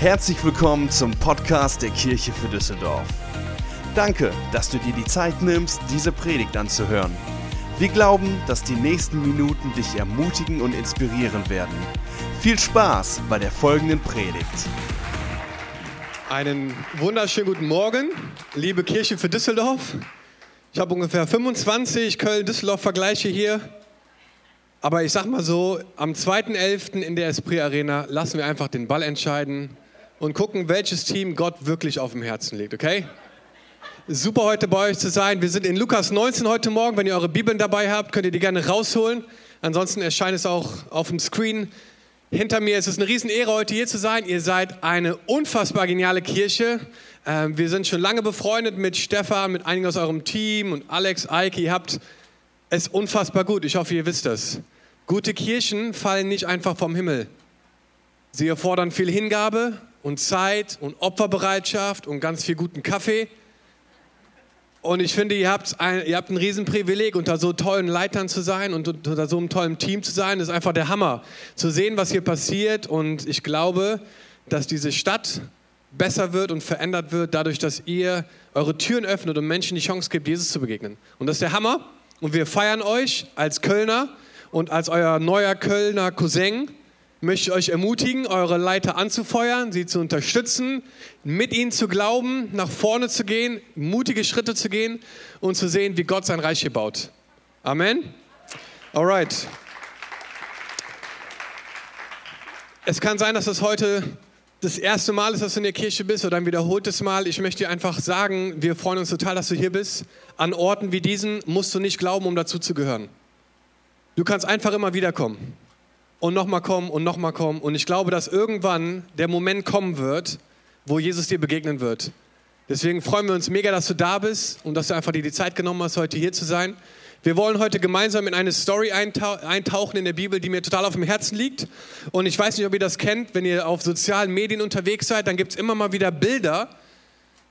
Herzlich willkommen zum Podcast der Kirche für Düsseldorf. Danke, dass du dir die Zeit nimmst, diese Predigt anzuhören. Wir glauben, dass die nächsten Minuten dich ermutigen und inspirieren werden. Viel Spaß bei der folgenden Predigt. Einen wunderschönen guten Morgen, liebe Kirche für Düsseldorf. Ich habe ungefähr 25 Köln-Düsseldorf-Vergleiche hier. Aber ich sag mal so, am 2.11. in der Esprit Arena lassen wir einfach den Ball entscheiden und gucken, welches Team Gott wirklich auf dem Herzen legt, okay? Super heute bei euch zu sein. Wir sind in Lukas 19 heute Morgen. Wenn ihr eure Bibeln dabei habt, könnt ihr die gerne rausholen. Ansonsten erscheint es auch auf dem Screen hinter mir. Es ist eine Riesenehre, heute hier zu sein. Ihr seid eine unfassbar geniale Kirche. Ähm, wir sind schon lange befreundet mit Stefan, mit einigen aus eurem Team und Alex, Eike. Ihr habt es unfassbar gut. Ich hoffe, ihr wisst das. Gute Kirchen fallen nicht einfach vom Himmel. Sie erfordern viel Hingabe und Zeit und Opferbereitschaft und ganz viel guten Kaffee. Und ich finde, ihr habt ein, ihr habt ein Riesenprivileg, unter so tollen Leitern zu sein und unter so einem tollen Team zu sein. Das ist einfach der Hammer. Zu sehen, was hier passiert. Und ich glaube, dass diese Stadt besser wird und verändert wird, dadurch, dass ihr eure Türen öffnet und Menschen die Chance gibt, Jesus zu begegnen. Und das ist der Hammer. Und wir feiern euch als Kölner und als euer neuer Kölner Cousin. Möchte ich euch ermutigen, eure Leiter anzufeuern, sie zu unterstützen, mit ihnen zu glauben, nach vorne zu gehen, mutige Schritte zu gehen und zu sehen, wie Gott sein Reich hier baut. Amen. Alright. Es kann sein, dass das heute das erste Mal ist, dass du in der Kirche bist oder ein wiederholtes Mal. Ich möchte dir einfach sagen, wir freuen uns total, dass du hier bist. An Orten wie diesen musst du nicht glauben, um dazu zu gehören. Du kannst einfach immer wieder kommen und nochmal kommen und nochmal kommen. Und ich glaube, dass irgendwann der Moment kommen wird, wo Jesus dir begegnen wird. Deswegen freuen wir uns mega, dass du da bist und dass du einfach dir die Zeit genommen hast, heute hier zu sein. Wir wollen heute gemeinsam in eine Story eintauchen in der Bibel, die mir total auf dem Herzen liegt. Und ich weiß nicht, ob ihr das kennt, wenn ihr auf sozialen Medien unterwegs seid, dann gibt es immer mal wieder Bilder,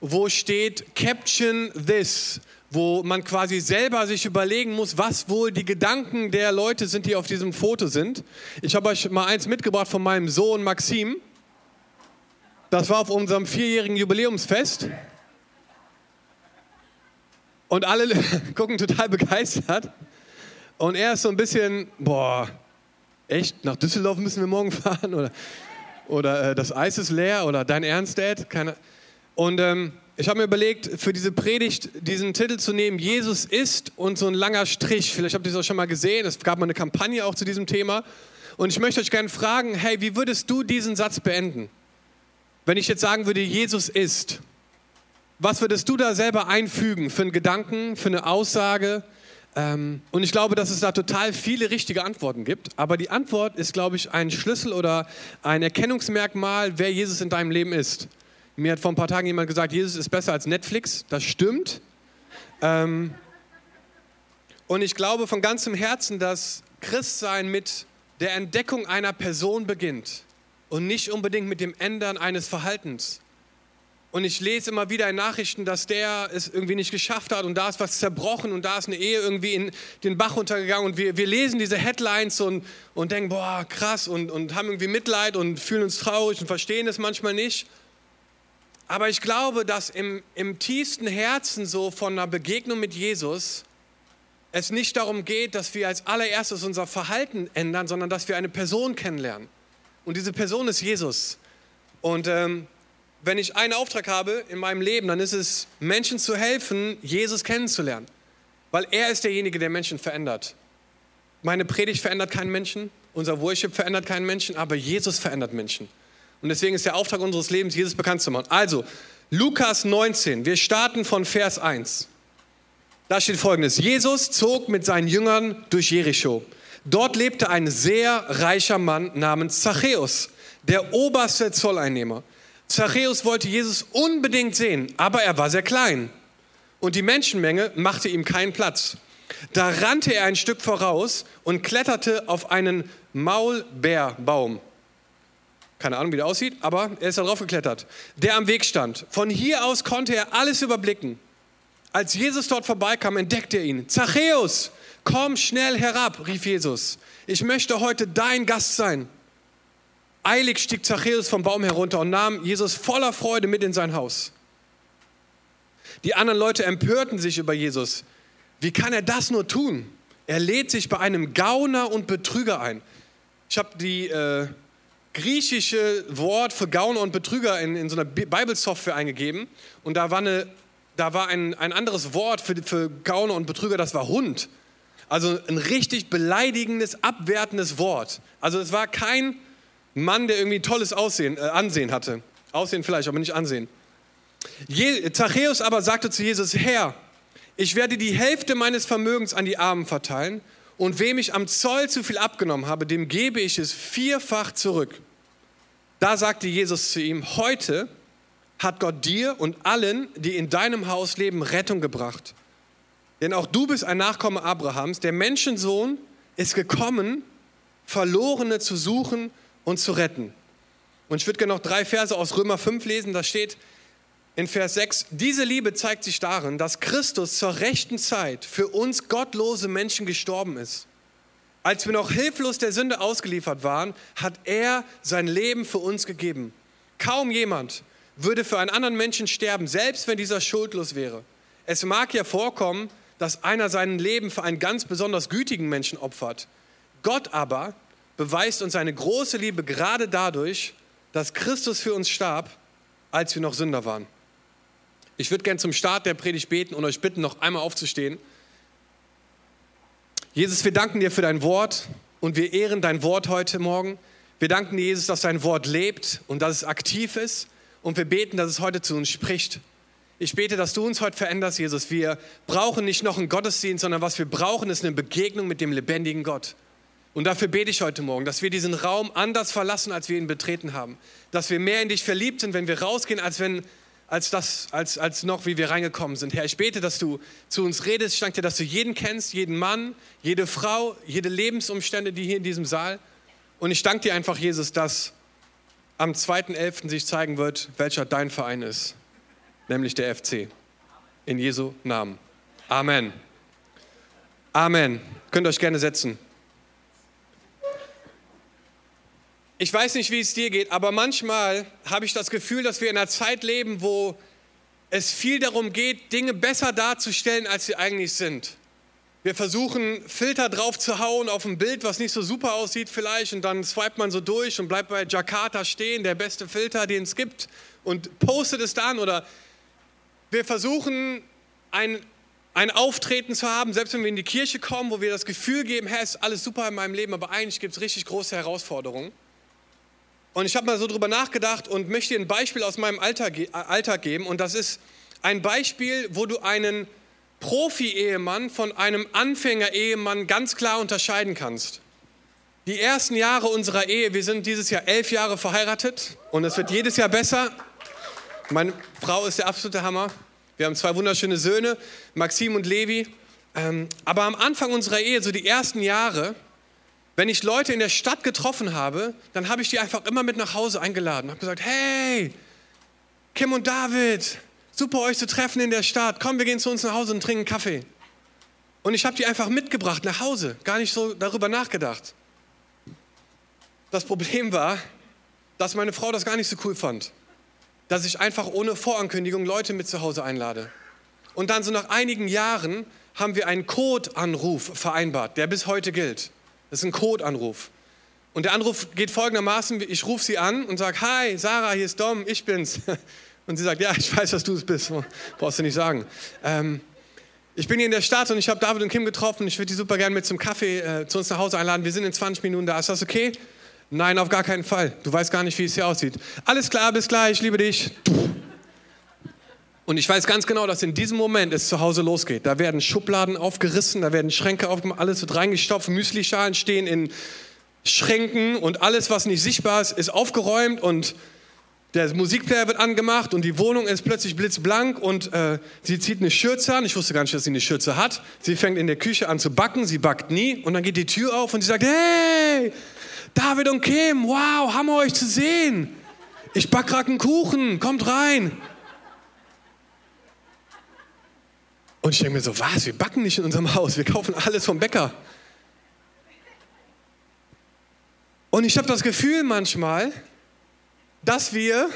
wo steht Caption this, wo man quasi selber sich überlegen muss, was wohl die Gedanken der Leute sind, die auf diesem Foto sind. Ich habe euch mal eins mitgebracht von meinem Sohn Maxim. Das war auf unserem vierjährigen Jubiläumsfest. Und alle gucken total begeistert. Und er ist so ein bisschen, boah, echt, nach Düsseldorf müssen wir morgen fahren? Oder, oder äh, das Eis ist leer? Oder dein Ernst, Dad? Keine. Und ähm, ich habe mir überlegt, für diese Predigt diesen Titel zu nehmen, Jesus ist und so ein langer Strich. Vielleicht habt ihr das auch schon mal gesehen. Es gab mal eine Kampagne auch zu diesem Thema. Und ich möchte euch gerne fragen, hey, wie würdest du diesen Satz beenden? Wenn ich jetzt sagen würde, Jesus ist. Was würdest du da selber einfügen für einen Gedanken, für eine Aussage? Ähm, und ich glaube, dass es da total viele richtige Antworten gibt. Aber die Antwort ist, glaube ich, ein Schlüssel oder ein Erkennungsmerkmal, wer Jesus in deinem Leben ist. Mir hat vor ein paar Tagen jemand gesagt, Jesus ist besser als Netflix. Das stimmt. Ähm, und ich glaube von ganzem Herzen, dass Christsein mit der Entdeckung einer Person beginnt und nicht unbedingt mit dem Ändern eines Verhaltens. Und ich lese immer wieder in Nachrichten, dass der es irgendwie nicht geschafft hat und da ist was zerbrochen und da ist eine Ehe irgendwie in den Bach untergegangen und wir, wir lesen diese Headlines und, und denken, boah, krass und, und haben irgendwie Mitleid und fühlen uns traurig und verstehen es manchmal nicht. Aber ich glaube, dass im, im tiefsten Herzen so von einer Begegnung mit Jesus es nicht darum geht, dass wir als allererstes unser Verhalten ändern, sondern dass wir eine Person kennenlernen. Und diese Person ist Jesus. Und ähm, wenn ich einen Auftrag habe in meinem Leben, dann ist es, Menschen zu helfen, Jesus kennenzulernen. Weil er ist derjenige, der Menschen verändert. Meine Predigt verändert keinen Menschen, unser Worship verändert keinen Menschen, aber Jesus verändert Menschen. Und deswegen ist der Auftrag unseres Lebens, Jesus bekannt zu machen. Also, Lukas 19, wir starten von Vers 1. Da steht folgendes: Jesus zog mit seinen Jüngern durch Jericho. Dort lebte ein sehr reicher Mann namens Zachäus, der oberste Zolleinnehmer. Zachäus wollte Jesus unbedingt sehen, aber er war sehr klein und die Menschenmenge machte ihm keinen Platz. Da rannte er ein Stück voraus und kletterte auf einen Maulbeerbaum. Keine Ahnung, wie der aussieht, aber er ist darauf geklettert, der am Weg stand. Von hier aus konnte er alles überblicken. Als Jesus dort vorbeikam, entdeckte er ihn. Zachäus, komm schnell herab, rief Jesus. Ich möchte heute dein Gast sein. Eilig stieg Zachäus vom Baum herunter und nahm Jesus voller Freude mit in sein Haus. Die anderen Leute empörten sich über Jesus. Wie kann er das nur tun? Er lädt sich bei einem Gauner und Betrüger ein. Ich habe die äh, griechische Wort für Gauner und Betrüger in, in so einer Bibelsoftware eingegeben und da war, eine, da war ein, ein anderes Wort für, für Gauner und Betrüger, das war Hund. Also ein richtig beleidigendes, abwertendes Wort. Also es war kein Mann, der irgendwie tolles Aussehen, äh, Ansehen hatte. Aussehen vielleicht, aber nicht Ansehen. Je, Zachäus aber sagte zu Jesus, Herr, ich werde die Hälfte meines Vermögens an die Armen verteilen und wem ich am Zoll zu viel abgenommen habe, dem gebe ich es vierfach zurück. Da sagte Jesus zu ihm, heute hat Gott dir und allen, die in deinem Haus leben, Rettung gebracht. Denn auch du bist ein Nachkomme Abrahams. Der Menschensohn ist gekommen, Verlorene zu suchen und zu retten. Und ich würde gerne noch drei Verse aus Römer 5 lesen. Da steht, in Vers 6, diese Liebe zeigt sich darin, dass Christus zur rechten Zeit für uns gottlose Menschen gestorben ist. Als wir noch hilflos der Sünde ausgeliefert waren, hat er sein Leben für uns gegeben. Kaum jemand würde für einen anderen Menschen sterben, selbst wenn dieser schuldlos wäre. Es mag ja vorkommen, dass einer sein Leben für einen ganz besonders gütigen Menschen opfert. Gott aber beweist uns seine große Liebe gerade dadurch, dass Christus für uns starb, als wir noch Sünder waren. Ich würde gerne zum Start der Predigt beten und euch bitten, noch einmal aufzustehen. Jesus, wir danken dir für dein Wort und wir ehren dein Wort heute Morgen. Wir danken dir, Jesus, dass dein Wort lebt und dass es aktiv ist. Und wir beten, dass es heute zu uns spricht. Ich bete, dass du uns heute veränderst, Jesus. Wir brauchen nicht noch einen Gottesdienst, sondern was wir brauchen, ist eine Begegnung mit dem lebendigen Gott. Und dafür bete ich heute Morgen, dass wir diesen Raum anders verlassen, als wir ihn betreten haben. Dass wir mehr in dich verliebt sind, wenn wir rausgehen, als wenn als, das, als, als noch, wie wir reingekommen sind. Herr, ich bete, dass du zu uns redest. Ich danke dir, dass du jeden kennst, jeden Mann, jede Frau, jede Lebensumstände, die hier in diesem Saal. Und ich danke dir einfach, Jesus, dass am 2.11. sich zeigen wird, welcher dein Verein ist, nämlich der FC. In Jesu Namen. Amen. Amen. Könnt ihr euch gerne setzen. Ich weiß nicht, wie es dir geht, aber manchmal habe ich das Gefühl, dass wir in einer Zeit leben, wo es viel darum geht, Dinge besser darzustellen, als sie eigentlich sind. Wir versuchen, Filter drauf zu hauen auf ein Bild, was nicht so super aussieht vielleicht, und dann swipet man so durch und bleibt bei Jakarta stehen, der beste Filter, den es gibt, und postet es dann. Oder wir versuchen, ein, ein Auftreten zu haben, selbst wenn wir in die Kirche kommen, wo wir das Gefühl geben, hey, ist alles super in meinem Leben, aber eigentlich gibt es richtig große Herausforderungen. Und ich habe mal so drüber nachgedacht und möchte dir ein Beispiel aus meinem Alltag, Alltag geben. Und das ist ein Beispiel, wo du einen Profi-Ehemann von einem Anfänger-Ehemann ganz klar unterscheiden kannst. Die ersten Jahre unserer Ehe, wir sind dieses Jahr elf Jahre verheiratet und es wird jedes Jahr besser. Meine Frau ist der absolute Hammer. Wir haben zwei wunderschöne Söhne, Maxim und Levi. Ähm, aber am Anfang unserer Ehe, so die ersten Jahre, wenn ich Leute in der Stadt getroffen habe, dann habe ich die einfach immer mit nach Hause eingeladen. Ich Habe gesagt, hey, Kim und David, super euch zu treffen in der Stadt. Komm, wir gehen zu uns nach Hause und trinken Kaffee. Und ich habe die einfach mitgebracht nach Hause, gar nicht so darüber nachgedacht. Das Problem war, dass meine Frau das gar nicht so cool fand, dass ich einfach ohne Vorankündigung Leute mit zu Hause einlade. Und dann so nach einigen Jahren haben wir einen Codeanruf vereinbart, der bis heute gilt. Das ist ein Codeanruf. Und der Anruf geht folgendermaßen, ich rufe sie an und sage, hi, Sarah, hier ist Dom, ich bin's. Und sie sagt, ja, ich weiß, dass du es bist, brauchst du nicht sagen. Ähm, ich bin hier in der Stadt und ich habe David und Kim getroffen. Ich würde die super gerne mit zum Kaffee äh, zu uns nach Hause einladen. Wir sind in 20 Minuten da. Ist das okay? Nein, auf gar keinen Fall. Du weißt gar nicht, wie es hier aussieht. Alles klar, bis gleich, liebe dich. Und ich weiß ganz genau, dass in diesem Moment es zu Hause losgeht. Da werden Schubladen aufgerissen, da werden Schränke aufgemacht, alles wird reingestopft, Müslischalen stehen in Schränken und alles, was nicht sichtbar ist, ist aufgeräumt und der Musikplayer wird angemacht und die Wohnung ist plötzlich blitzblank und äh, sie zieht eine Schürze an. Ich wusste gar nicht, dass sie eine Schürze hat. Sie fängt in der Küche an zu backen, sie backt nie und dann geht die Tür auf und sie sagt, hey, David und Kim, wow, haben wir euch zu sehen. Ich back gerade einen Kuchen, kommt rein. Und ich denke mir so, was, wir backen nicht in unserem Haus, wir kaufen alles vom Bäcker. Und ich habe das Gefühl manchmal, dass wir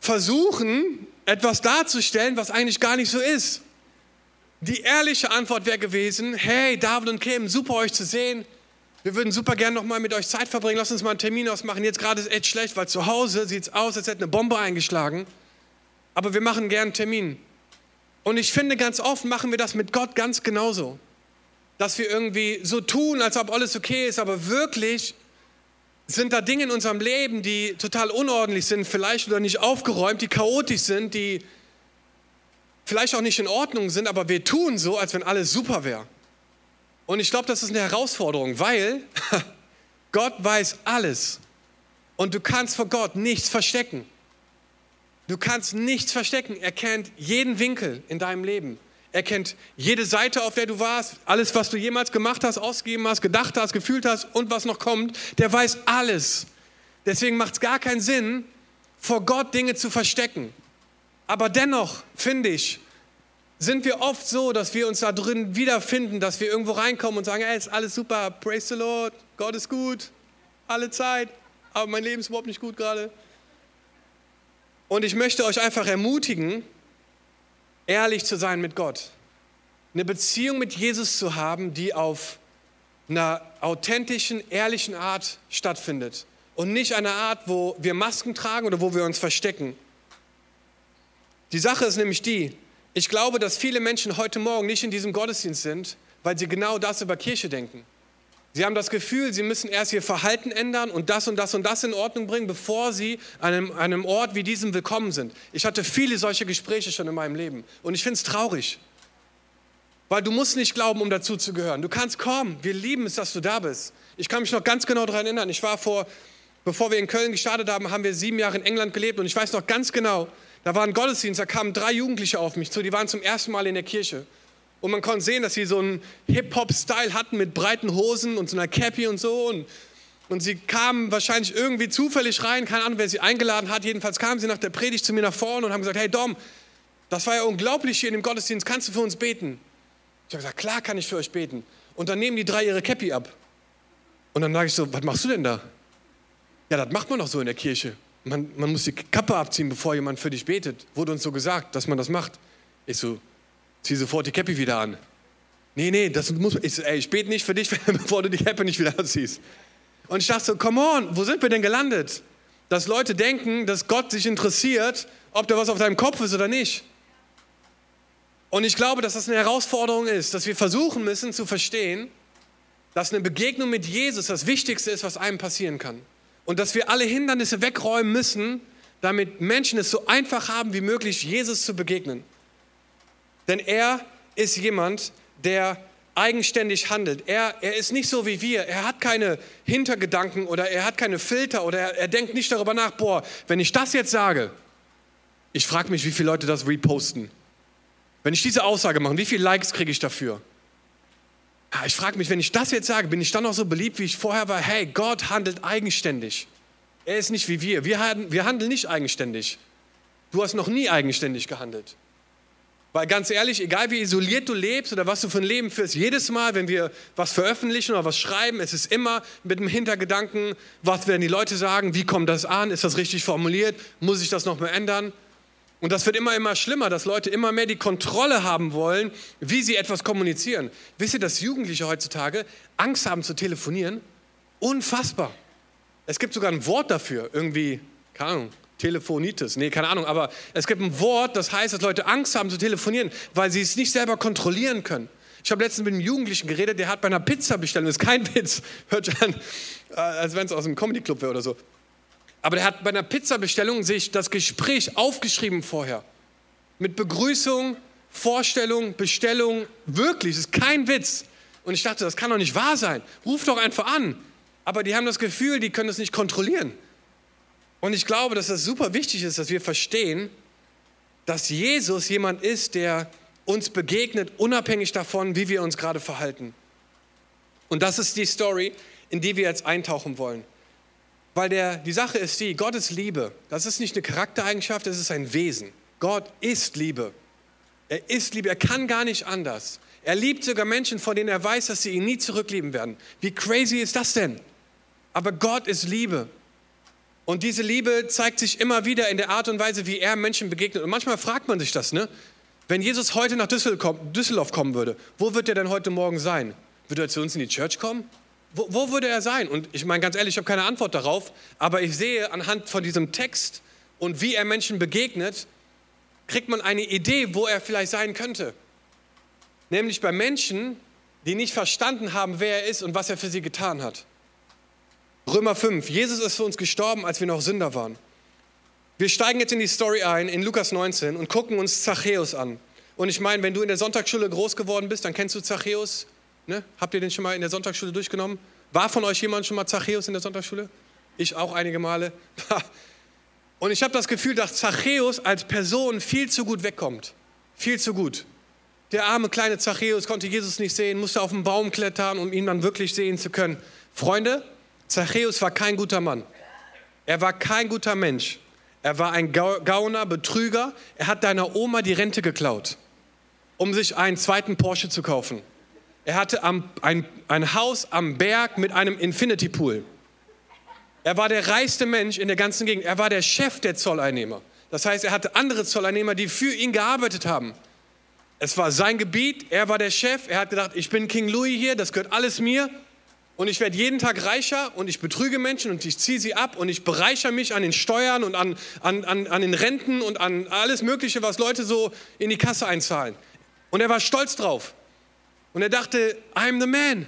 versuchen, etwas darzustellen, was eigentlich gar nicht so ist. Die ehrliche Antwort wäre gewesen, hey David und Kim, super euch zu sehen. Wir würden super gerne nochmal mit euch Zeit verbringen. Lass uns mal einen Termin ausmachen. Jetzt gerade ist es echt schlecht, weil zu Hause sieht es aus, als hätte eine Bombe eingeschlagen. Aber wir machen gerne einen Termin. Und ich finde, ganz oft machen wir das mit Gott ganz genauso. Dass wir irgendwie so tun, als ob alles okay ist, aber wirklich sind da Dinge in unserem Leben, die total unordentlich sind, vielleicht oder nicht aufgeräumt, die chaotisch sind, die vielleicht auch nicht in Ordnung sind, aber wir tun so, als wenn alles super wäre. Und ich glaube, das ist eine Herausforderung, weil Gott weiß alles und du kannst vor Gott nichts verstecken. Du kannst nichts verstecken. Er kennt jeden Winkel in deinem Leben. Er kennt jede Seite, auf der du warst, alles, was du jemals gemacht hast, ausgegeben hast, gedacht hast, gefühlt hast und was noch kommt. Der weiß alles. Deswegen macht es gar keinen Sinn, vor Gott Dinge zu verstecken. Aber dennoch, finde ich, sind wir oft so, dass wir uns da drin wiederfinden, dass wir irgendwo reinkommen und sagen, hey, ist alles super, praise the Lord, Gott ist gut, alle Zeit, aber mein Leben ist überhaupt nicht gut gerade. Und ich möchte euch einfach ermutigen, ehrlich zu sein mit Gott. Eine Beziehung mit Jesus zu haben, die auf einer authentischen, ehrlichen Art stattfindet. Und nicht einer Art, wo wir Masken tragen oder wo wir uns verstecken. Die Sache ist nämlich die, ich glaube, dass viele Menschen heute Morgen nicht in diesem Gottesdienst sind, weil sie genau das über Kirche denken. Sie haben das Gefühl, sie müssen erst ihr Verhalten ändern und das und das und das in Ordnung bringen, bevor sie an einem, einem Ort wie diesem willkommen sind. Ich hatte viele solche Gespräche schon in meinem Leben und ich finde es traurig. Weil du musst nicht glauben, um dazu zu gehören. Du kannst kommen. Wir lieben es, dass du da bist. Ich kann mich noch ganz genau daran erinnern. Ich war vor, bevor wir in Köln gestartet haben, haben wir sieben Jahre in England gelebt und ich weiß noch ganz genau, da war ein Gottesdienst, da kamen drei Jugendliche auf mich zu, die waren zum ersten Mal in der Kirche. Und man konnte sehen, dass sie so einen Hip-Hop-Style hatten mit breiten Hosen und so einer Cappy und so. Und, und sie kamen wahrscheinlich irgendwie zufällig rein, keine Ahnung, wer sie eingeladen hat. Jedenfalls kamen sie nach der Predigt zu mir nach vorne und haben gesagt, hey Dom, das war ja unglaublich hier in dem Gottesdienst, kannst du für uns beten? Ich habe gesagt, klar kann ich für euch beten. Und dann nehmen die drei ihre Cappy ab. Und dann sage ich so, was machst du denn da? Ja, das macht man doch so in der Kirche. Man, man muss die Kappe abziehen, bevor jemand für dich betet. Wurde uns so gesagt, dass man das macht. Ich so, zieh sofort die Cappy wieder an. Nee, nee, das muss, ich, ey, ich bete nicht für dich, bevor du die Cappy nicht wieder anziehst. Und ich dachte so, come on, wo sind wir denn gelandet? Dass Leute denken, dass Gott sich interessiert, ob da was auf deinem Kopf ist oder nicht. Und ich glaube, dass das eine Herausforderung ist, dass wir versuchen müssen zu verstehen, dass eine Begegnung mit Jesus das Wichtigste ist, was einem passieren kann. Und dass wir alle Hindernisse wegräumen müssen, damit Menschen es so einfach haben wie möglich, Jesus zu begegnen. Denn er ist jemand, der eigenständig handelt. Er, er ist nicht so wie wir. Er hat keine Hintergedanken oder er hat keine Filter oder er, er denkt nicht darüber nach, boah, wenn ich das jetzt sage, ich frage mich, wie viele Leute das reposten. Wenn ich diese Aussage mache, wie viele Likes kriege ich dafür? Ja, ich frage mich, wenn ich das jetzt sage, bin ich dann noch so beliebt, wie ich vorher war? Hey, Gott handelt eigenständig. Er ist nicht wie wir. Wir, wir handeln nicht eigenständig. Du hast noch nie eigenständig gehandelt. Weil ganz ehrlich, egal wie isoliert du lebst oder was du für ein Leben führst, jedes Mal, wenn wir was veröffentlichen oder was schreiben, es ist immer mit dem Hintergedanken, was werden die Leute sagen, wie kommt das an, ist das richtig formuliert, muss ich das noch mal ändern? Und das wird immer, immer schlimmer, dass Leute immer mehr die Kontrolle haben wollen, wie sie etwas kommunizieren. Wisst ihr, dass Jugendliche heutzutage Angst haben zu telefonieren? Unfassbar. Es gibt sogar ein Wort dafür, irgendwie, keine Ahnung, Telefonitis, nee, keine Ahnung, aber es gibt ein Wort, das heißt, dass Leute Angst haben zu telefonieren, weil sie es nicht selber kontrollieren können. Ich habe letztens mit einem Jugendlichen geredet, der hat bei einer Pizza-Bestellung, das ist kein Witz, hört sich an, äh, als wenn es aus einem Comedy-Club wäre oder so. Aber der hat bei einer Pizza-Bestellung sich das Gespräch aufgeschrieben vorher. Mit Begrüßung, Vorstellung, Bestellung, wirklich, das ist kein Witz. Und ich dachte, das kann doch nicht wahr sein. Ruf doch einfach an. Aber die haben das Gefühl, die können das nicht kontrollieren. Und ich glaube, dass das super wichtig ist, dass wir verstehen, dass Jesus jemand ist, der uns begegnet, unabhängig davon, wie wir uns gerade verhalten. Und das ist die Story, in die wir jetzt eintauchen wollen. Weil der, die Sache ist die, Gott ist Liebe. Das ist nicht eine Charaktereigenschaft, das ist ein Wesen. Gott ist Liebe. Er ist Liebe, er kann gar nicht anders. Er liebt sogar Menschen, von denen er weiß, dass sie ihn nie zurücklieben werden. Wie crazy ist das denn? Aber Gott ist Liebe. Und diese Liebe zeigt sich immer wieder in der Art und Weise, wie er Menschen begegnet. Und manchmal fragt man sich das, ne? Wenn Jesus heute nach Düsseldorf kommen würde, wo wird er denn heute Morgen sein? Würde er zu uns in die Church kommen? Wo, wo würde er sein? Und ich meine ganz ehrlich, ich habe keine Antwort darauf, aber ich sehe anhand von diesem Text und wie er Menschen begegnet, kriegt man eine Idee, wo er vielleicht sein könnte. Nämlich bei Menschen, die nicht verstanden haben, wer er ist und was er für sie getan hat. Römer 5. Jesus ist für uns gestorben, als wir noch Sünder waren. Wir steigen jetzt in die Story ein, in Lukas 19 und gucken uns Zachäus an. Und ich meine, wenn du in der Sonntagsschule groß geworden bist, dann kennst du Zachäus. Ne? Habt ihr den schon mal in der Sonntagsschule durchgenommen? War von euch jemand schon mal Zachäus in der Sonntagsschule? Ich auch einige Male. Und ich habe das Gefühl, dass Zachäus als Person viel zu gut wegkommt. Viel zu gut. Der arme kleine Zachäus konnte Jesus nicht sehen, musste auf den Baum klettern, um ihn dann wirklich sehen zu können. Freunde, Zachäus war kein guter Mann. Er war kein guter Mensch. Er war ein Gauner, Betrüger. Er hat deiner Oma die Rente geklaut, um sich einen zweiten Porsche zu kaufen. Er hatte ein, ein Haus am Berg mit einem Infinity Pool. Er war der reichste Mensch in der ganzen Gegend. Er war der Chef der Zolleinnehmer. Das heißt, er hatte andere Zolleinnehmer, die für ihn gearbeitet haben. Es war sein Gebiet, er war der Chef. Er hat gedacht, ich bin King Louis hier, das gehört alles mir. Und ich werde jeden Tag reicher und ich betrüge Menschen und ich ziehe sie ab und ich bereichere mich an den Steuern und an, an, an, an den Renten und an alles Mögliche, was Leute so in die Kasse einzahlen. Und er war stolz drauf. Und er dachte, I'm the man.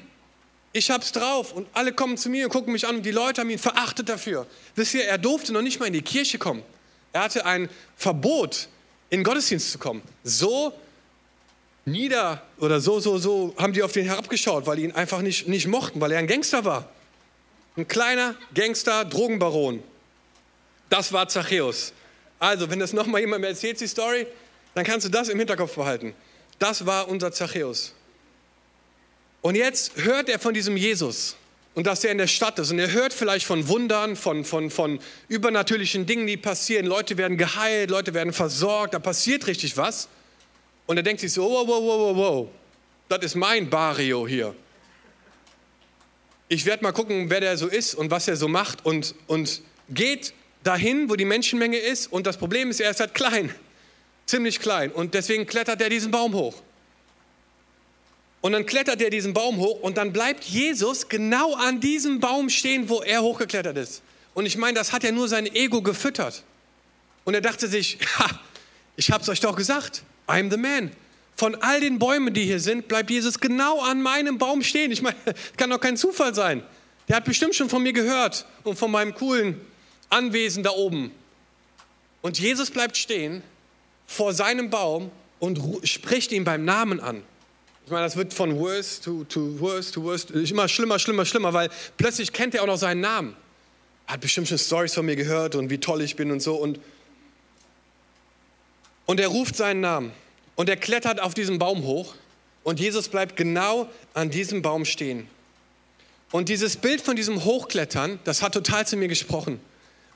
Ich hab's drauf. Und alle kommen zu mir und gucken mich an und die Leute haben ihn verachtet dafür. Wisst ihr, er durfte noch nicht mal in die Kirche kommen. Er hatte ein Verbot, in den Gottesdienst zu kommen. So nieder oder so, so, so haben die auf den herabgeschaut, weil die ihn einfach nicht, nicht mochten, weil er ein Gangster war. Ein kleiner Gangster, Drogenbaron. Das war Zachäus. Also, wenn das nochmal jemand mir erzählt, die Story, dann kannst du das im Hinterkopf behalten. Das war unser Zachäus. Und jetzt hört er von diesem Jesus und dass er in der Stadt ist. Und er hört vielleicht von Wundern, von, von, von übernatürlichen Dingen, die passieren. Leute werden geheilt, Leute werden versorgt, da passiert richtig was. Und er denkt sich so, wow, wow, wow, wow, wow, das ist mein Barrio hier. Ich werde mal gucken, wer der so ist und was er so macht und, und geht dahin, wo die Menschenmenge ist. Und das Problem ist, er ist halt klein, ziemlich klein. Und deswegen klettert er diesen Baum hoch. Und dann klettert er diesen Baum hoch und dann bleibt Jesus genau an diesem Baum stehen, wo er hochgeklettert ist. Und ich meine, das hat ja nur sein Ego gefüttert. Und er dachte sich, ha, ich habe es euch doch gesagt. I'm the man. Von all den Bäumen, die hier sind, bleibt Jesus genau an meinem Baum stehen. Ich meine, kann doch kein Zufall sein. Der hat bestimmt schon von mir gehört und von meinem coolen Anwesen da oben. Und Jesus bleibt stehen vor seinem Baum und spricht ihn beim Namen an. Ich meine, das wird von worst to, to worst to worst immer schlimmer, schlimmer, schlimmer, weil plötzlich kennt er auch noch seinen Namen. Hat bestimmt schon Stories von mir gehört und wie toll ich bin und so. Und und er ruft seinen Namen und er klettert auf diesen Baum hoch und Jesus bleibt genau an diesem Baum stehen. Und dieses Bild von diesem Hochklettern, das hat total zu mir gesprochen.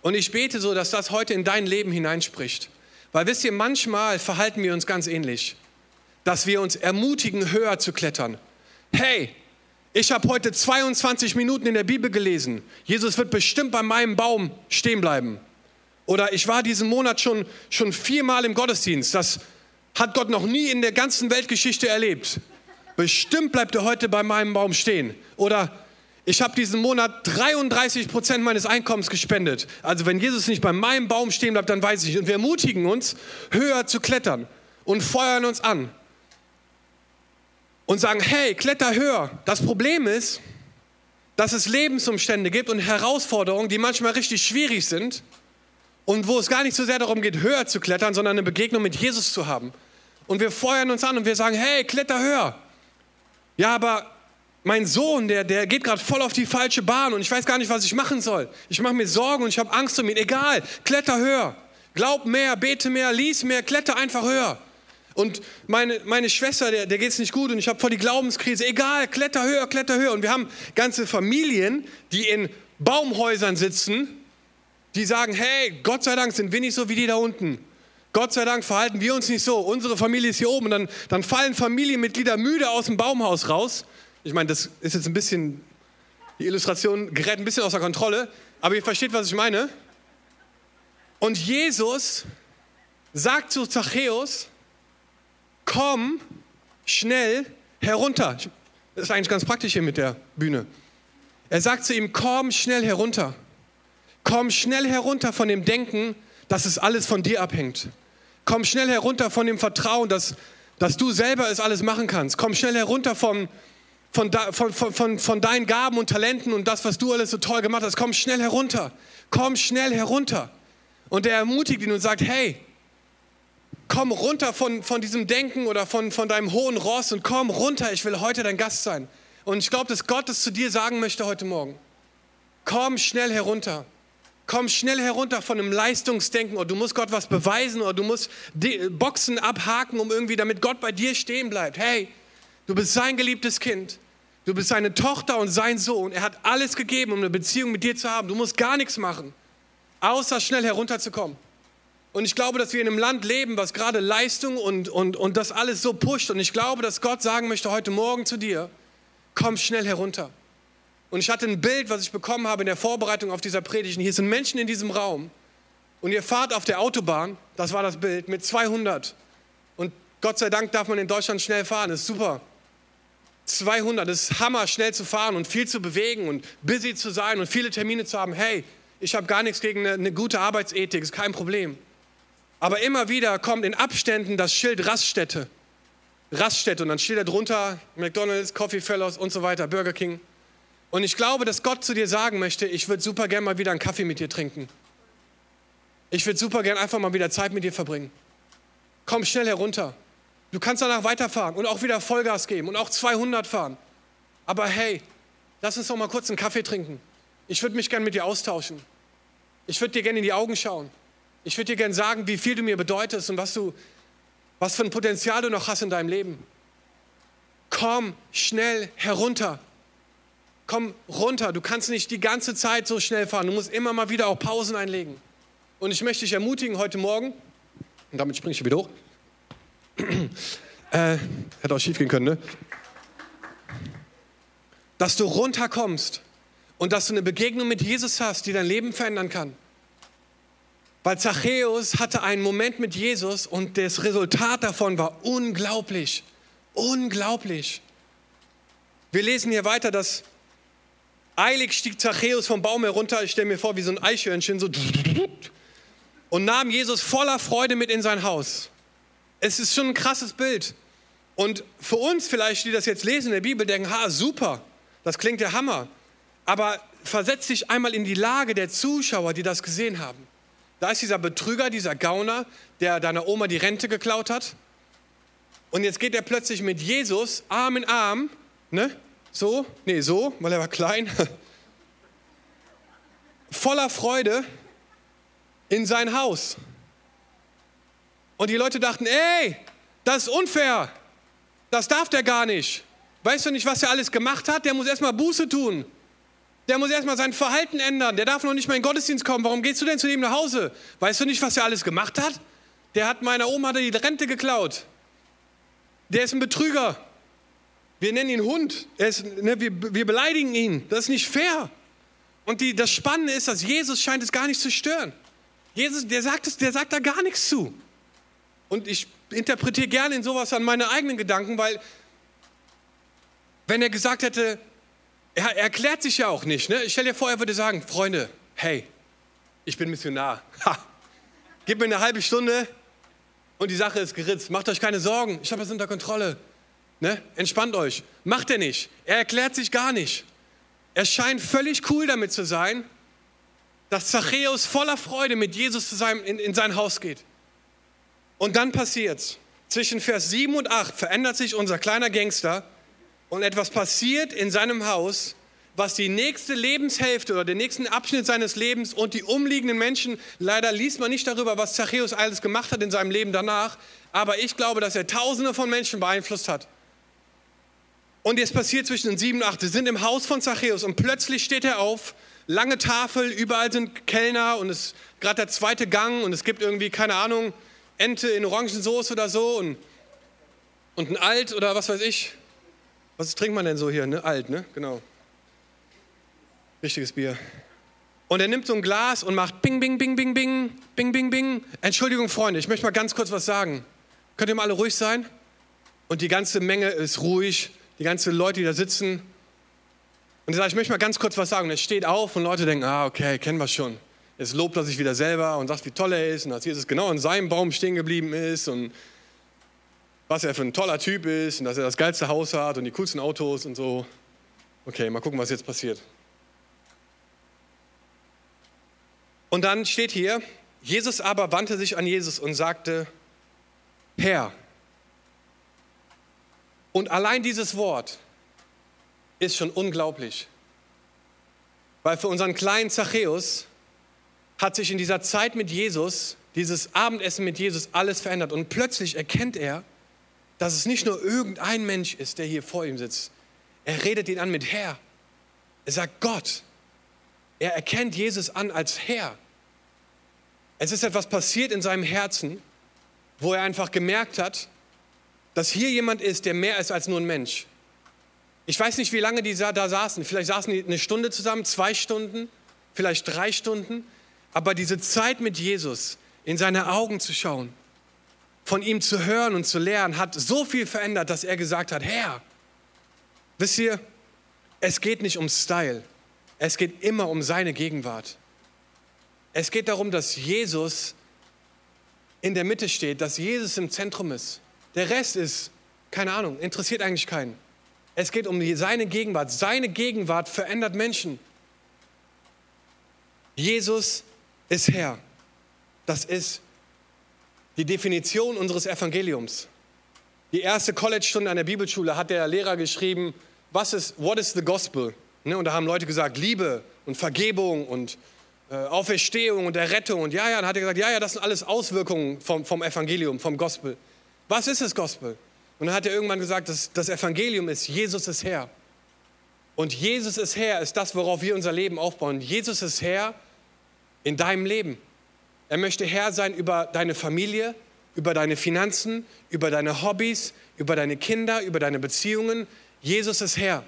Und ich bete so, dass das heute in dein Leben hineinspricht. Weil wisst ihr, manchmal verhalten wir uns ganz ähnlich, dass wir uns ermutigen, höher zu klettern. Hey, ich habe heute 22 Minuten in der Bibel gelesen. Jesus wird bestimmt bei meinem Baum stehen bleiben. Oder ich war diesen Monat schon, schon viermal im Gottesdienst. Das hat Gott noch nie in der ganzen Weltgeschichte erlebt. Bestimmt bleibt er heute bei meinem Baum stehen. Oder ich habe diesen Monat 33 Prozent meines Einkommens gespendet. Also wenn Jesus nicht bei meinem Baum stehen bleibt, dann weiß ich. Und wir ermutigen uns, höher zu klettern und feuern uns an. Und sagen, hey, kletter höher. Das Problem ist, dass es Lebensumstände gibt und Herausforderungen, die manchmal richtig schwierig sind und wo es gar nicht so sehr darum geht, höher zu klettern, sondern eine Begegnung mit Jesus zu haben. Und wir feuern uns an und wir sagen, hey, kletter höher. Ja, aber mein Sohn, der, der geht gerade voll auf die falsche Bahn und ich weiß gar nicht, was ich machen soll. Ich mache mir Sorgen und ich habe Angst um ihn. Egal, kletter höher. Glaub mehr, bete mehr, lies mehr, kletter einfach höher. Und meine, meine Schwester, der, der geht es nicht gut und ich habe voll die Glaubenskrise. Egal, kletter höher, kletter höher. Und wir haben ganze Familien, die in Baumhäusern sitzen die sagen, hey, Gott sei Dank sind wir nicht so wie die da unten. Gott sei Dank verhalten wir uns nicht so. Unsere Familie ist hier oben. Und dann, dann fallen Familienmitglieder müde aus dem Baumhaus raus. Ich meine, das ist jetzt ein bisschen Die Illustration gerät ein bisschen außer Kontrolle, aber ihr versteht, was ich meine. Und Jesus sagt zu Zachäus, komm schnell herunter. Das ist eigentlich ganz praktisch hier mit der Bühne. Er sagt zu ihm, komm schnell herunter. Komm schnell herunter von dem Denken, dass es alles von dir abhängt. Komm schnell herunter von dem Vertrauen, dass, dass du selber es alles machen kannst. Komm schnell herunter vom, von, von, von, von deinen Gaben und Talenten und das, was du alles so toll gemacht hast. Komm schnell herunter. Komm schnell herunter. Und er ermutigt ihn und sagt, hey, komm runter von, von diesem Denken oder von, von deinem hohen Ross und komm runter, ich will heute dein Gast sein. Und ich glaube, dass Gott es zu dir sagen möchte heute Morgen. Komm schnell herunter. Komm schnell herunter von einem Leistungsdenken oder du musst Gott was beweisen oder du musst Boxen abhaken, um irgendwie, damit Gott bei dir stehen bleibt. Hey, du bist sein geliebtes Kind. Du bist seine Tochter und sein Sohn. Er hat alles gegeben, um eine Beziehung mit dir zu haben. Du musst gar nichts machen, außer schnell herunterzukommen. Und ich glaube, dass wir in einem Land leben, was gerade Leistung und, und, und das alles so pusht. Und ich glaube, dass Gott sagen möchte heute Morgen zu dir, komm schnell herunter. Und ich hatte ein Bild, was ich bekommen habe in der Vorbereitung auf dieser Predigt. Und hier sind Menschen in diesem Raum. Und ihr fahrt auf der Autobahn, das war das Bild, mit 200. Und Gott sei Dank darf man in Deutschland schnell fahren, das ist super. 200, das ist Hammer, schnell zu fahren und viel zu bewegen und busy zu sein und viele Termine zu haben. Hey, ich habe gar nichts gegen eine, eine gute Arbeitsethik, ist kein Problem. Aber immer wieder kommt in Abständen das Schild Raststätte. Raststätte und dann steht da drunter McDonald's, Coffee Fellows und so weiter, Burger King. Und ich glaube, dass Gott zu dir sagen möchte, ich würde super gern mal wieder einen Kaffee mit dir trinken. Ich würde super gern einfach mal wieder Zeit mit dir verbringen. Komm schnell herunter. Du kannst danach weiterfahren und auch wieder Vollgas geben und auch 200 fahren. Aber hey, lass uns doch mal kurz einen Kaffee trinken. Ich würde mich gern mit dir austauschen. Ich würde dir gerne in die Augen schauen. Ich würde dir gern sagen, wie viel du mir bedeutest und was du, was für ein Potenzial du noch hast in deinem Leben. Komm schnell herunter komm runter, du kannst nicht die ganze Zeit so schnell fahren, du musst immer mal wieder auch Pausen einlegen. Und ich möchte dich ermutigen heute Morgen, und damit springe ich wieder hoch, äh, hätte auch schief gehen können, ne? dass du runterkommst und dass du eine Begegnung mit Jesus hast, die dein Leben verändern kann. Weil Zachäus hatte einen Moment mit Jesus und das Resultat davon war unglaublich. Unglaublich. Wir lesen hier weiter, dass Eilig stieg Zachäus vom Baum herunter, ich stelle mir vor, wie so ein Eichhörnchen, so und nahm Jesus voller Freude mit in sein Haus. Es ist schon ein krasses Bild. Und für uns vielleicht, die das jetzt lesen in der Bibel, denken, ha, super, das klingt der Hammer. Aber versetz dich einmal in die Lage der Zuschauer, die das gesehen haben. Da ist dieser Betrüger, dieser Gauner, der deiner Oma die Rente geklaut hat. Und jetzt geht er plötzlich mit Jesus Arm in Arm, ne? So, nee, so, weil er war klein. Voller Freude in sein Haus. Und die Leute dachten, ey, das ist unfair. Das darf der gar nicht. Weißt du nicht, was er alles gemacht hat? Der muss erstmal Buße tun. Der muss erstmal sein Verhalten ändern. Der darf noch nicht mal in den Gottesdienst kommen. Warum gehst du denn zu ihm nach Hause? Weißt du nicht, was er alles gemacht hat? Der hat meiner Oma die Rente geklaut. Der ist ein Betrüger. Wir nennen ihn Hund. Ist, ne, wir, wir, beleidigen ihn. Das ist nicht fair. Und die, das Spannende ist, dass Jesus scheint es gar nicht zu stören. Jesus, der sagt, es, der sagt da gar nichts zu. Und ich interpretiere gerne in sowas an meine eigenen Gedanken, weil wenn er gesagt hätte, er, er erklärt sich ja auch nicht. Ne? Ich stelle dir vor, er würde sagen, Freunde, hey, ich bin Missionar. Ha, gib mir eine halbe Stunde und die Sache ist geritzt. Macht euch keine Sorgen, ich habe es unter Kontrolle. Ne? Entspannt euch. Macht er nicht. Er erklärt sich gar nicht. Er scheint völlig cool damit zu sein, dass Zachäus voller Freude mit Jesus zu seinem, in, in sein Haus geht. Und dann passiert's. Zwischen Vers 7 und 8 verändert sich unser kleiner Gangster und etwas passiert in seinem Haus, was die nächste Lebenshälfte oder den nächsten Abschnitt seines Lebens und die umliegenden Menschen, leider liest man nicht darüber, was Zachäus alles gemacht hat in seinem Leben danach, aber ich glaube, dass er Tausende von Menschen beeinflusst hat. Und jetzt passiert zwischen den sieben und acht, sie sind im Haus von Zachäus und plötzlich steht er auf, lange Tafel, überall sind Kellner und es ist gerade der zweite Gang und es gibt irgendwie, keine Ahnung, Ente in Orangensauce oder so und, und ein Alt oder was weiß ich. Was trinkt man denn so hier, ne? Alt, ne? Genau. Richtiges Bier. Und er nimmt so ein Glas und macht Bing, Bing, Bing, Bing, Bing, Bing, Bing, Bing. Entschuldigung, Freunde, ich möchte mal ganz kurz was sagen. Könnt ihr mal alle ruhig sein? Und die ganze Menge ist ruhig, die ganzen Leute, die da sitzen. Und er sagt, ich möchte mal ganz kurz was sagen. Und er steht auf und Leute denken, ah, okay, kennen wir schon. Jetzt lobt er sich wieder selber und sagt, wie toll er ist und dass Jesus genau in seinem Baum stehen geblieben ist und was er für ein toller Typ ist und dass er das geilste Haus hat und die coolsten Autos und so. Okay, mal gucken, was jetzt passiert. Und dann steht hier, Jesus aber wandte sich an Jesus und sagte, Herr. Und allein dieses Wort ist schon unglaublich. Weil für unseren kleinen Zachäus hat sich in dieser Zeit mit Jesus, dieses Abendessen mit Jesus, alles verändert. Und plötzlich erkennt er, dass es nicht nur irgendein Mensch ist, der hier vor ihm sitzt. Er redet ihn an mit Herr. Er sagt Gott. Er erkennt Jesus an als Herr. Es ist etwas passiert in seinem Herzen, wo er einfach gemerkt hat, dass hier jemand ist, der mehr ist als nur ein Mensch. Ich weiß nicht, wie lange die da saßen. Vielleicht saßen die eine Stunde zusammen, zwei Stunden, vielleicht drei Stunden. Aber diese Zeit mit Jesus, in seine Augen zu schauen, von ihm zu hören und zu lernen, hat so viel verändert, dass er gesagt hat, Herr, wisst ihr, es geht nicht um Style, es geht immer um seine Gegenwart. Es geht darum, dass Jesus in der Mitte steht, dass Jesus im Zentrum ist. Der Rest ist, keine Ahnung, interessiert eigentlich keinen. Es geht um seine Gegenwart. Seine Gegenwart verändert Menschen. Jesus ist Herr. Das ist die Definition unseres Evangeliums. Die erste College-Stunde an der Bibelschule hat der Lehrer geschrieben, was ist, what is the gospel? Ne, und da haben Leute gesagt, Liebe und Vergebung und äh, Auferstehung und Errettung. Und ja, ja, dann hat er gesagt, ja, ja, das sind alles Auswirkungen vom, vom Evangelium, vom Gospel. Was ist das Gospel? Und dann hat er irgendwann gesagt, dass das Evangelium ist, Jesus ist Herr. Und Jesus ist Herr ist das, worauf wir unser Leben aufbauen. Jesus ist Herr in deinem Leben. Er möchte Herr sein über deine Familie, über deine Finanzen, über deine Hobbys, über deine Kinder, über deine Beziehungen. Jesus ist Herr.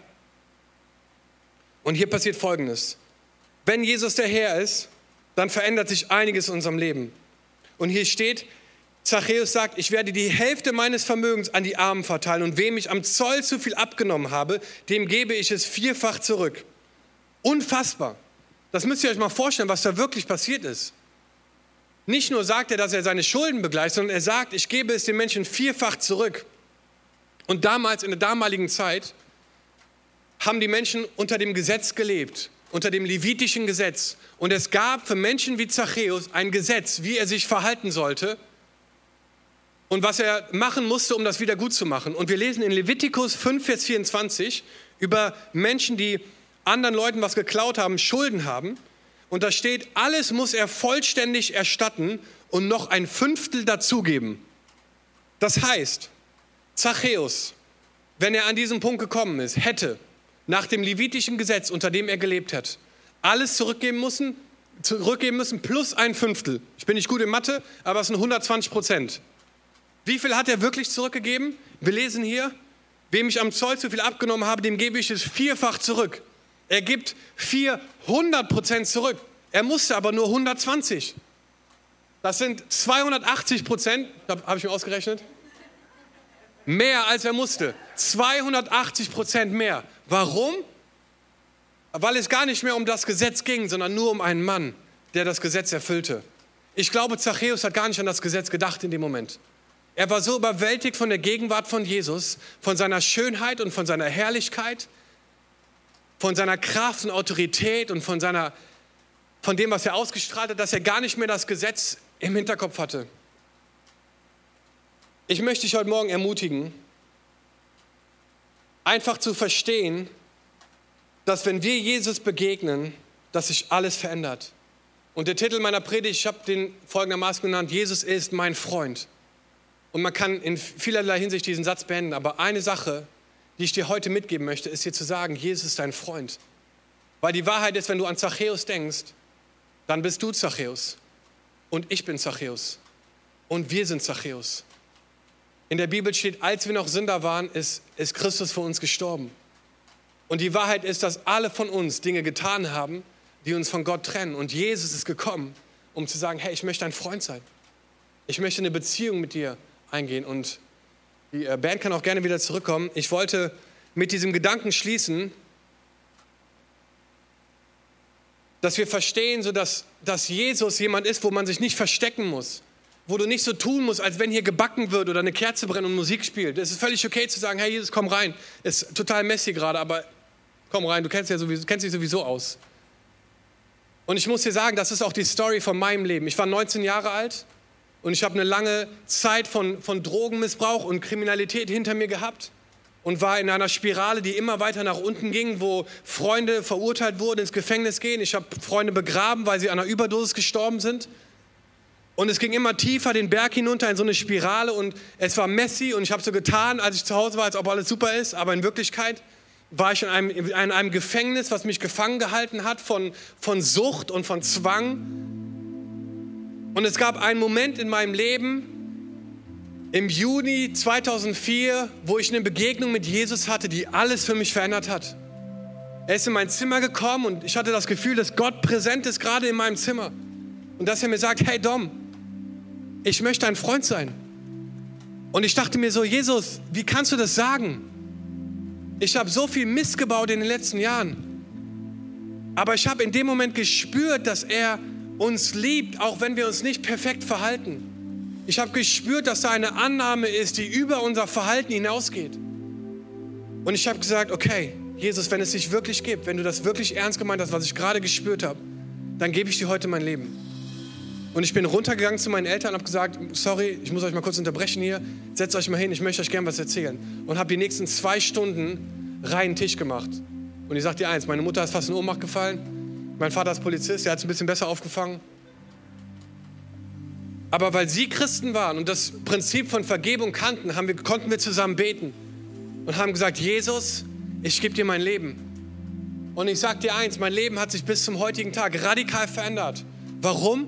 Und hier passiert Folgendes. Wenn Jesus der Herr ist, dann verändert sich einiges in unserem Leben. Und hier steht, Zachäus sagt, ich werde die Hälfte meines Vermögens an die Armen verteilen und wem ich am Zoll zu viel abgenommen habe, dem gebe ich es vierfach zurück. Unfassbar. Das müsst ihr euch mal vorstellen, was da wirklich passiert ist. Nicht nur sagt er, dass er seine Schulden begleicht, sondern er sagt, ich gebe es den Menschen vierfach zurück. Und damals, in der damaligen Zeit, haben die Menschen unter dem Gesetz gelebt, unter dem levitischen Gesetz. Und es gab für Menschen wie Zachäus ein Gesetz, wie er sich verhalten sollte und was er machen musste, um das wieder gut zu machen. Und wir lesen in Levitikus 5, Vers 24 über Menschen, die anderen Leuten was geklaut haben, Schulden haben. Und da steht, alles muss er vollständig erstatten und noch ein Fünftel dazugeben. Das heißt, Zachäus, wenn er an diesen Punkt gekommen ist, hätte nach dem levitischen Gesetz, unter dem er gelebt hat, alles zurückgeben müssen, zurückgeben müssen plus ein Fünftel. Ich bin nicht gut in Mathe, aber es sind 120 Prozent. Wie viel hat er wirklich zurückgegeben? Wir lesen hier, wem ich am Zoll zu viel abgenommen habe, dem gebe ich es vierfach zurück. Er gibt 400 Prozent zurück. Er musste aber nur 120. Das sind 280 Prozent, habe hab ich mir ausgerechnet? Mehr als er musste. 280 Prozent mehr. Warum? Weil es gar nicht mehr um das Gesetz ging, sondern nur um einen Mann, der das Gesetz erfüllte. Ich glaube, Zachäus hat gar nicht an das Gesetz gedacht in dem Moment. Er war so überwältigt von der Gegenwart von Jesus, von seiner Schönheit und von seiner Herrlichkeit, von seiner Kraft und Autorität und von, seiner, von dem, was er ausgestrahlt hat, dass er gar nicht mehr das Gesetz im Hinterkopf hatte. Ich möchte dich heute Morgen ermutigen, einfach zu verstehen, dass wenn wir Jesus begegnen, dass sich alles verändert. Und der Titel meiner Predigt, ich habe den folgendermaßen genannt, Jesus ist mein Freund. Und man kann in vielerlei Hinsicht diesen Satz beenden, aber eine Sache, die ich dir heute mitgeben möchte, ist dir zu sagen, Jesus ist dein Freund. Weil die Wahrheit ist, wenn du an Zachäus denkst, dann bist du Zachäus. Und ich bin Zachäus. Und wir sind Zachäus. In der Bibel steht, als wir noch Sünder waren, ist, ist Christus für uns gestorben. Und die Wahrheit ist, dass alle von uns Dinge getan haben, die uns von Gott trennen. Und Jesus ist gekommen, um zu sagen, hey, ich möchte ein Freund sein. Ich möchte eine Beziehung mit dir eingehen. Und die äh, Band kann auch gerne wieder zurückkommen. Ich wollte mit diesem Gedanken schließen, dass wir verstehen, so dass, dass Jesus jemand ist, wo man sich nicht verstecken muss, wo du nicht so tun musst, als wenn hier gebacken wird oder eine Kerze brennt und Musik spielt. Es ist völlig okay zu sagen, hey Jesus, komm rein. Ist total messy gerade, aber komm rein, du kennst, ja sowieso, kennst dich sowieso aus. Und ich muss dir sagen, das ist auch die Story von meinem Leben. Ich war 19 Jahre alt und ich habe eine lange Zeit von, von Drogenmissbrauch und Kriminalität hinter mir gehabt und war in einer Spirale, die immer weiter nach unten ging, wo Freunde verurteilt wurden, ins Gefängnis gehen. Ich habe Freunde begraben, weil sie an einer Überdosis gestorben sind. Und es ging immer tiefer den Berg hinunter in so eine Spirale und es war messy und ich habe so getan, als ich zu Hause war, als ob alles super ist, aber in Wirklichkeit war ich in einem, in einem Gefängnis, was mich gefangen gehalten hat von, von Sucht und von Zwang. Und es gab einen Moment in meinem Leben, im Juni 2004, wo ich eine Begegnung mit Jesus hatte, die alles für mich verändert hat. Er ist in mein Zimmer gekommen und ich hatte das Gefühl, dass Gott präsent ist, gerade in meinem Zimmer. Und dass er mir sagt, hey Dom, ich möchte ein Freund sein. Und ich dachte mir so, Jesus, wie kannst du das sagen? Ich habe so viel Mist gebaut in den letzten Jahren. Aber ich habe in dem Moment gespürt, dass er uns liebt, auch wenn wir uns nicht perfekt verhalten. Ich habe gespürt, dass da eine Annahme ist, die über unser Verhalten hinausgeht. Und ich habe gesagt, okay, Jesus, wenn es dich wirklich gibt, wenn du das wirklich ernst gemeint hast, was ich gerade gespürt habe, dann gebe ich dir heute mein Leben. Und ich bin runtergegangen zu meinen Eltern und habe gesagt, sorry, ich muss euch mal kurz unterbrechen hier, setzt euch mal hin, ich möchte euch gerne was erzählen. Und habe die nächsten zwei Stunden reinen Tisch gemacht. Und ich sage dir eins, meine Mutter ist fast in Ohnmacht gefallen, mein Vater ist Polizist, der hat es ein bisschen besser aufgefangen. Aber weil sie Christen waren und das Prinzip von Vergebung kannten, wir, konnten wir zusammen beten und haben gesagt, Jesus, ich gebe dir mein Leben. Und ich sage dir eins, mein Leben hat sich bis zum heutigen Tag radikal verändert. Warum?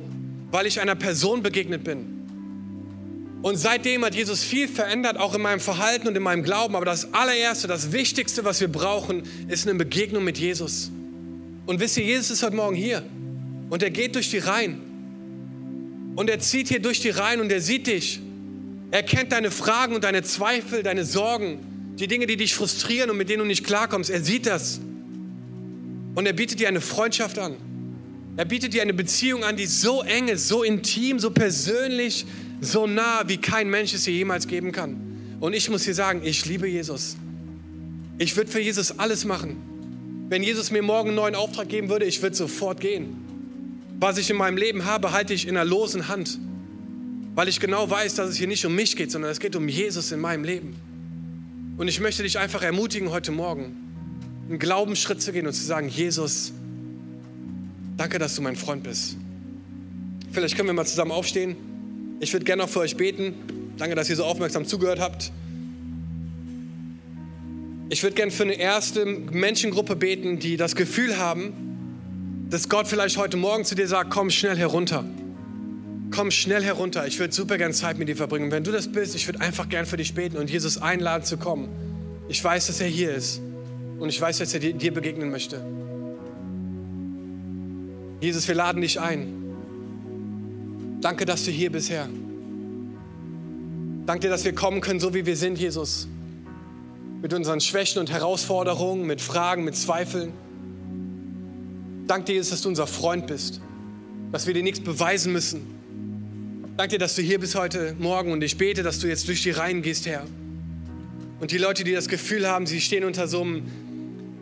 weil ich einer Person begegnet bin. Und seitdem hat Jesus viel verändert, auch in meinem Verhalten und in meinem Glauben. Aber das allererste, das Wichtigste, was wir brauchen, ist eine Begegnung mit Jesus. Und wisst ihr, Jesus ist heute Morgen hier. Und er geht durch die Reihen. Und er zieht hier durch die Reihen und er sieht dich. Er kennt deine Fragen und deine Zweifel, deine Sorgen, die Dinge, die dich frustrieren und mit denen du nicht klarkommst. Er sieht das. Und er bietet dir eine Freundschaft an. Er bietet dir eine Beziehung an, die so eng ist, so intim, so persönlich, so nah, wie kein Mensch es dir jemals geben kann. Und ich muss dir sagen, ich liebe Jesus. Ich würde für Jesus alles machen. Wenn Jesus mir morgen einen neuen Auftrag geben würde, ich würde sofort gehen. Was ich in meinem Leben habe, halte ich in einer losen Hand, weil ich genau weiß, dass es hier nicht um mich geht, sondern es geht um Jesus in meinem Leben. Und ich möchte dich einfach ermutigen, heute Morgen einen Glaubensschritt zu gehen und zu sagen, Jesus, Danke, dass du mein Freund bist. Vielleicht können wir mal zusammen aufstehen. Ich würde gerne auch für euch beten. Danke, dass ihr so aufmerksam zugehört habt. Ich würde gerne für eine erste Menschengruppe beten, die das Gefühl haben, dass Gott vielleicht heute Morgen zu dir sagt, komm schnell herunter. Komm schnell herunter. Ich würde super gerne Zeit mit dir verbringen. wenn du das bist, ich würde einfach gern für dich beten und Jesus einladen zu kommen. Ich weiß, dass er hier ist. Und ich weiß, dass er dir begegnen möchte. Jesus, wir laden dich ein. Danke, dass du hier bist, Herr. Danke dir, dass wir kommen können, so wie wir sind, Jesus. Mit unseren Schwächen und Herausforderungen, mit Fragen, mit Zweifeln. Danke dir, Jesus, dass du unser Freund bist, dass wir dir nichts beweisen müssen. Danke dir, dass du hier bist heute Morgen und ich bete, dass du jetzt durch die Reihen gehst, Herr. Und die Leute, die das Gefühl haben, sie stehen unter so einem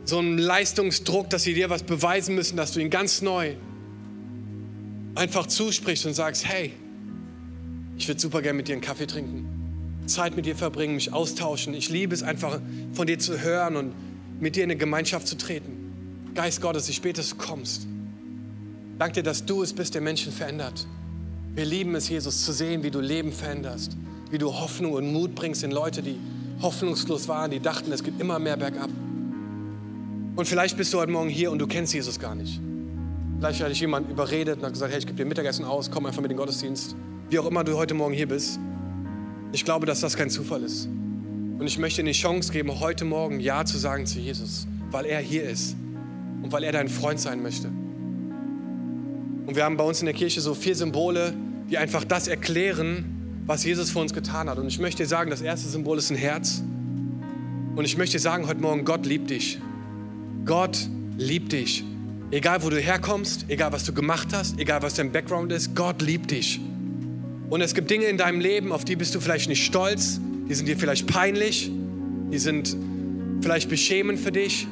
so einen Leistungsdruck, dass sie dir was beweisen müssen, dass du ihn ganz neu einfach zusprichst und sagst, hey, ich würde super gerne mit dir einen Kaffee trinken, Zeit mit dir verbringen, mich austauschen. Ich liebe es einfach von dir zu hören und mit dir in eine Gemeinschaft zu treten. Geist Gottes, ich bete, dass du kommst. Danke dir, dass du es bist, der Menschen verändert. Wir lieben es, Jesus, zu sehen, wie du Leben veränderst, wie du Hoffnung und Mut bringst in Leute, die hoffnungslos waren, die dachten, es geht immer mehr bergab. Und vielleicht bist du heute Morgen hier und du kennst Jesus gar nicht. Vielleicht hat dich jemand überredet und hat gesagt, hey, ich gebe dir Mittagessen aus, komm einfach mit in den Gottesdienst. Wie auch immer du heute Morgen hier bist. Ich glaube, dass das kein Zufall ist. Und ich möchte dir die Chance geben, heute Morgen Ja zu sagen zu Jesus. weil er hier ist und weil er dein Freund sein möchte. Und wir haben bei uns in der Kirche so vier Symbole, die einfach das erklären, was Jesus für uns getan hat. Und ich möchte dir sagen, das erste Symbol ist ein Herz. Und ich möchte dir sagen heute Morgen, Gott liebt dich. Gott liebt dich. Egal, wo du herkommst, egal, was du gemacht hast, egal, was dein Background ist, Gott liebt dich. Und es gibt Dinge in deinem Leben, auf die bist du vielleicht nicht stolz, die sind dir vielleicht peinlich, die sind vielleicht beschämend für dich,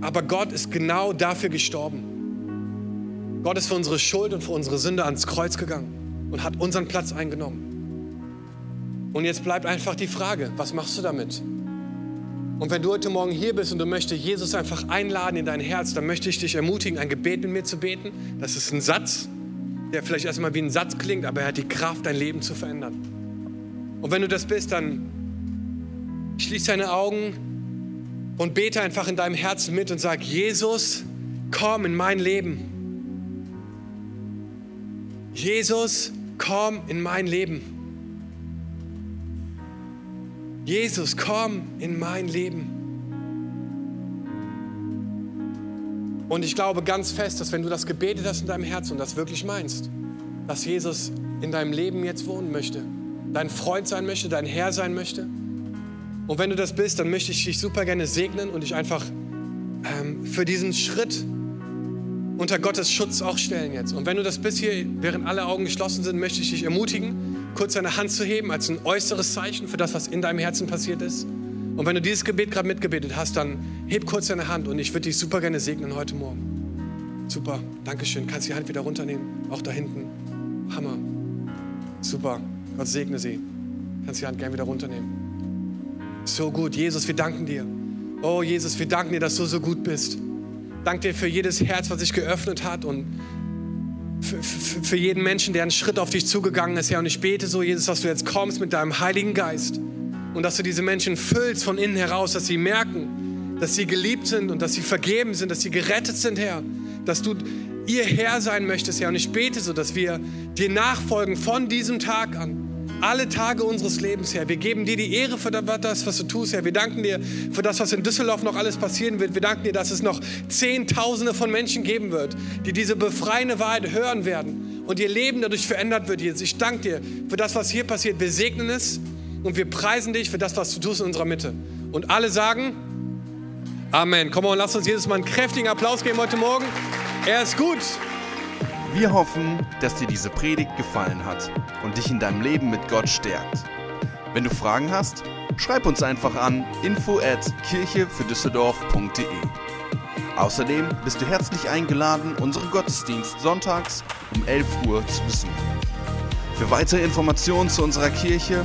aber Gott ist genau dafür gestorben. Gott ist für unsere Schuld und für unsere Sünde ans Kreuz gegangen und hat unseren Platz eingenommen. Und jetzt bleibt einfach die Frage, was machst du damit? Und wenn du heute Morgen hier bist und du möchtest Jesus einfach einladen in dein Herz, dann möchte ich dich ermutigen, ein Gebet mit mir zu beten. Das ist ein Satz, der vielleicht erstmal wie ein Satz klingt, aber er hat die Kraft, dein Leben zu verändern. Und wenn du das bist, dann schließ deine Augen und bete einfach in deinem Herzen mit und sag, Jesus, komm in mein Leben. Jesus, komm in mein Leben. Jesus, komm in mein Leben. Und ich glaube ganz fest, dass wenn du das gebetet hast in deinem Herzen und das wirklich meinst, dass Jesus in deinem Leben jetzt wohnen möchte, dein Freund sein möchte, dein Herr sein möchte. Und wenn du das bist, dann möchte ich dich super gerne segnen und dich einfach ähm, für diesen Schritt unter Gottes Schutz auch stellen jetzt. Und wenn du das bist hier, während alle Augen geschlossen sind, möchte ich dich ermutigen, kurz deine Hand zu heben als ein äußeres Zeichen für das, was in deinem Herzen passiert ist. Und wenn du dieses Gebet gerade mitgebetet hast, dann heb kurz deine Hand und ich würde dich super gerne segnen heute Morgen. Super, Dankeschön. Kannst die Hand wieder runternehmen, auch da hinten. Hammer. Super, Gott segne sie. Kannst die Hand gerne wieder runternehmen. So gut, Jesus, wir danken dir. Oh Jesus, wir danken dir, dass du so gut bist. Dank dir für jedes Herz, was sich geöffnet hat und für, für, für, jeden Menschen, der einen Schritt auf dich zugegangen ist, Herr. Und ich bete so, Jesus, dass du jetzt kommst mit deinem Heiligen Geist und dass du diese Menschen füllst von innen heraus, dass sie merken, dass sie geliebt sind und dass sie vergeben sind, dass sie gerettet sind, Herr. Dass du ihr Herr sein möchtest, Herr. Und ich bete so, dass wir dir nachfolgen von diesem Tag an alle Tage unseres Lebens, Herr. Wir geben dir die Ehre für das, was du tust, Herr. Wir danken dir für das, was in Düsseldorf noch alles passieren wird. Wir danken dir, dass es noch Zehntausende von Menschen geben wird, die diese befreiende Wahrheit hören werden und ihr Leben dadurch verändert wird, Jesus. Ich danke dir für das, was hier passiert. Wir segnen es und wir preisen dich für das, was du tust in unserer Mitte. Und alle sagen Amen. Komm und lass uns Jesus mal einen kräftigen Applaus geben heute Morgen. Er ist gut. Wir hoffen, dass dir diese Predigt gefallen hat und dich in deinem Leben mit Gott stärkt. Wenn du Fragen hast, schreib uns einfach an info at kirchefürdüsseldorf.de. Außerdem bist du herzlich eingeladen, unseren Gottesdienst sonntags um 11 Uhr zu besuchen. Für weitere Informationen zu unserer Kirche